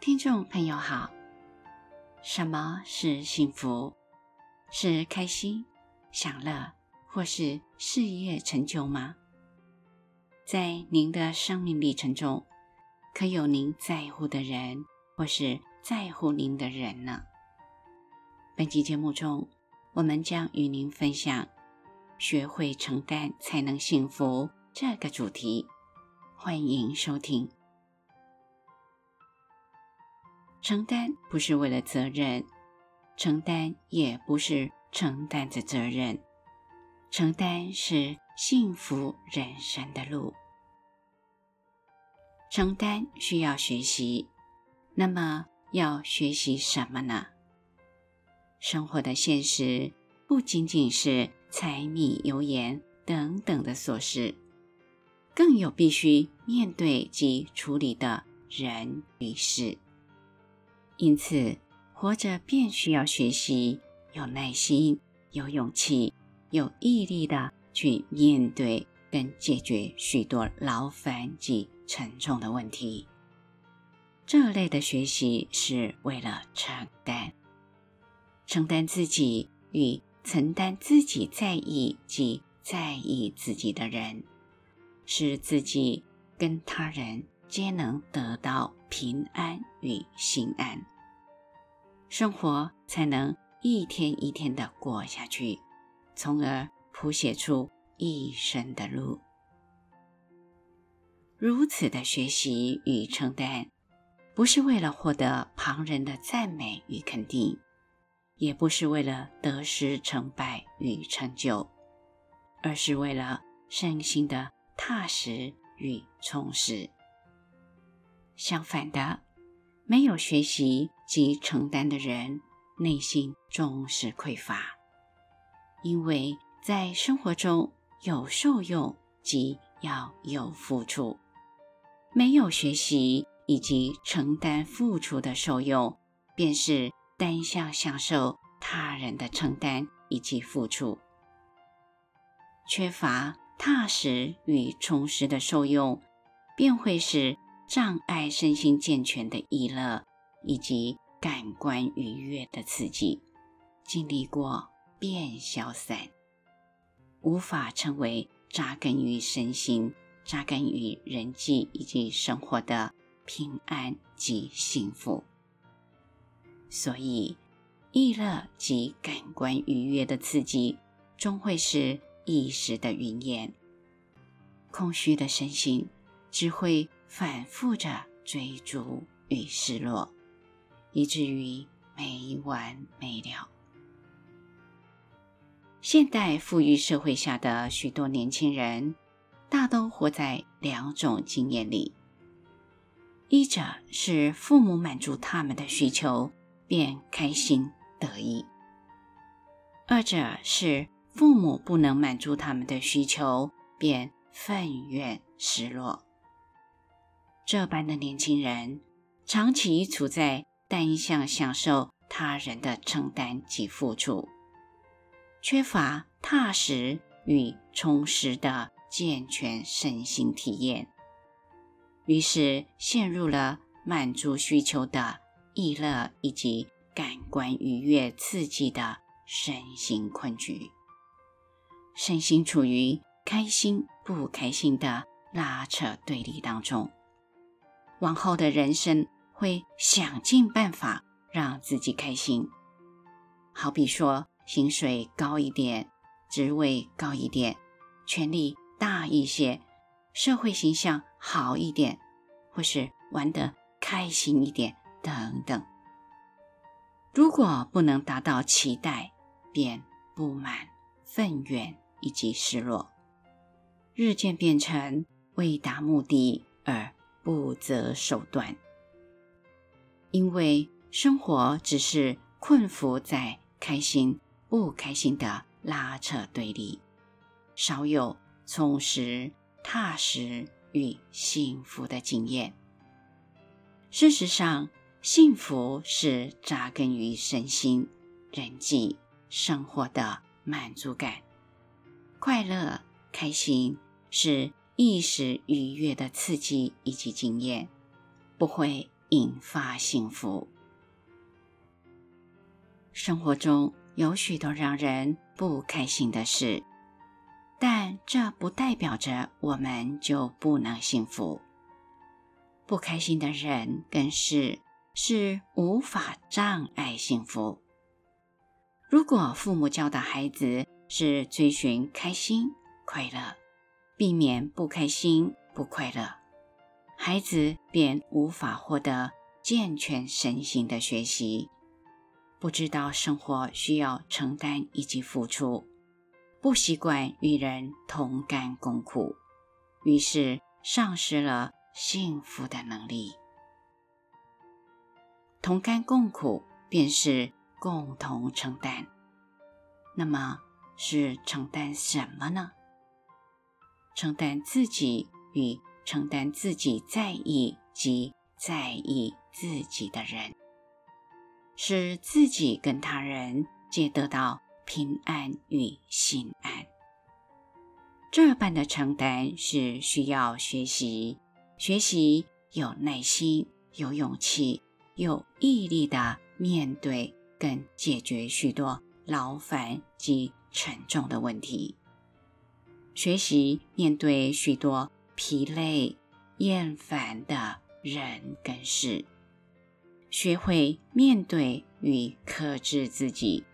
听众朋友好，什么是幸福？是开心、享乐，或是事业成就吗？在您的生命历程中，可有您在乎的人，或是在乎您的人呢？本期节目中，我们将与您分享“学会承担才能幸福”这个主题。欢迎收听。承担不是为了责任，承担也不是承担着责任，承担是幸福人生的路。承担需要学习，那么要学习什么呢？生活的现实不仅仅是柴米油盐等等的琐事，更有必须面对及处理的人与事。因此，活着便需要学习有耐心、有勇气、有毅力的去面对跟解决许多劳烦及沉重的问题。这类的学习是为了承担，承担自己与承担自己在意及在意自己的人，使自己跟他人皆能得到平安与心安。生活才能一天一天的过下去，从而谱写出一生的路。如此的学习与承担，不是为了获得旁人的赞美与肯定，也不是为了得失成败与成就，而是为了身心的踏实与充实。相反的，没有学习及承担的人，内心总是匮乏，因为在生活中有受用即要有付出，没有学习以及承担付出的受用，便是单向享受他人的承担以及付出，缺乏踏实与充实的受用，便会是。障碍身心健全的逸乐，以及感官愉悦的刺激，经历过便消散，无法成为扎根于身心、扎根于人际以及生活的平安及幸福。所以，逸乐及感官愉悦的刺激，终会是一时的云烟。空虚的身心，只会。反复着追逐与失落，以至于没完没了。现代富裕社会下的许多年轻人，大都活在两种经验里：一者是父母满足他们的需求，便开心得意；二者是父母不能满足他们的需求，便愤怨失落。这般的年轻人，长期处在单向享受他人的承担及付出，缺乏踏实与充实的健全身心体验，于是陷入了满足需求的逸乐以及感官愉悦刺激的身心困局，身心处于开心不开心的拉扯对立当中。往后的人生会想尽办法让自己开心，好比说薪水高一点，职位高一点，权力大一些，社会形象好一点，或是玩得开心一点等等。如果不能达到期待，便不满、愤怨以及失落，日渐变成为达目的而。不择手段，因为生活只是困伏在开心不开心的拉扯对立，少有充实踏实与幸福的经验。事实上，幸福是扎根于身心、人际生活的满足感，快乐开心是。一时愉悦的刺激以及经验，不会引发幸福。生活中有许多让人不开心的事，但这不代表着我们就不能幸福。不开心的人跟事是无法障碍幸福。如果父母教导孩子是追寻开心快乐，避免不开心不快乐，孩子便无法获得健全身心的学习。不知道生活需要承担以及付出，不习惯与人同甘共苦，于是丧失了幸福的能力。同甘共苦便是共同承担。那么是承担什么呢？承担自己与承担自己在意及在意自己的人。使自己跟他人皆得到平安与心安。这般的承担是需要学习，学习有耐心、有勇气、有毅力的面对跟解决许多劳烦及沉重的问题，学习面对许多疲累、厌烦的人跟事。学会面对与克制自己，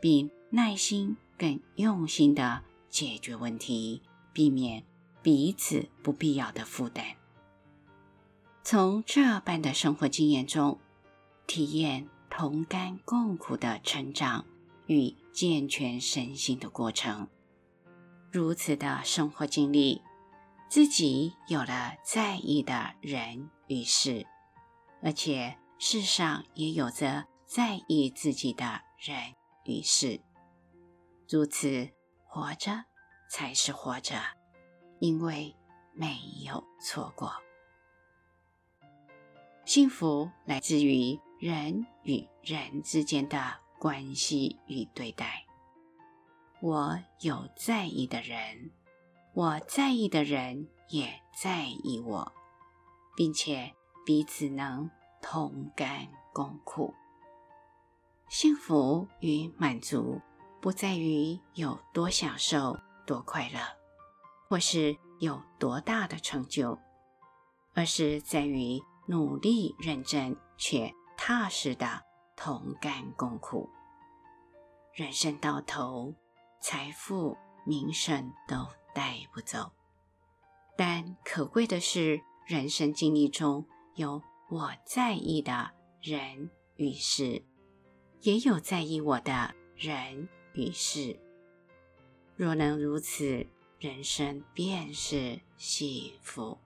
并耐心更用心地解决问题，避免彼此不必要的负担。从这般的生活经验中，体验同甘共苦的成长与健全身心的过程。如此的生活经历，自己有了在意的人与事，而且。世上也有着在意自己的人与事，如此活着才是活着，因为没有错过。幸福来自于人与人之间的关系与对待。我有在意的人，我在意的人也在意我，并且彼此能。同甘共苦，幸福与满足不在于有多享受、多快乐，或是有多大的成就，而是在于努力、认真且踏实的同甘共苦。人生到头，财富、名声都带不走，但可贵的是，人生经历中有。我在意的人与事，也有在意我的人与事。若能如此，人生便是幸福。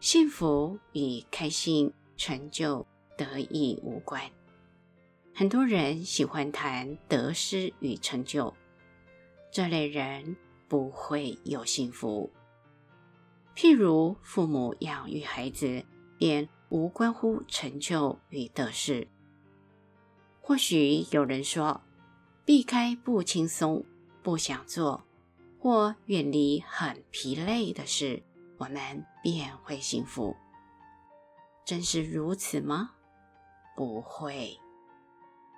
幸福与开心、成就、得意无关。很多人喜欢谈得失与成就，这类人不会有幸福。譬如父母养育孩子，便无关乎成就与得失。或许有人说，避开不轻松、不想做或远离很疲累的事，我们便会幸福。真是如此吗？不会。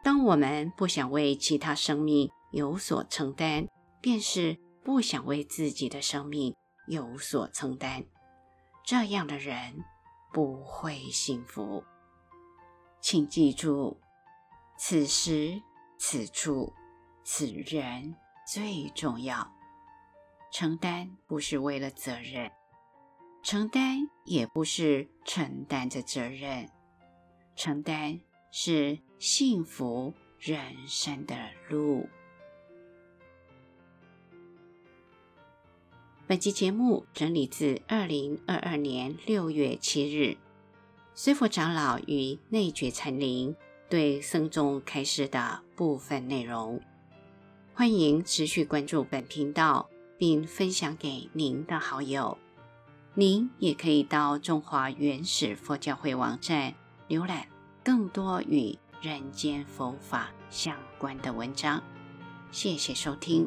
当我们不想为其他生命有所承担，便是不想为自己的生命。有所承担，这样的人不会幸福。请记住，此时此处此人最重要。承担不是为了责任，承担也不是承担着责任，承担是幸福人生的路。本集节目整理自二零二二年六月七日，随佛长老与内觉禅林对僧众开示的部分内容。欢迎持续关注本频道，并分享给您的好友。您也可以到中华原始佛教会网站浏览更多与人间佛法相关的文章。谢谢收听。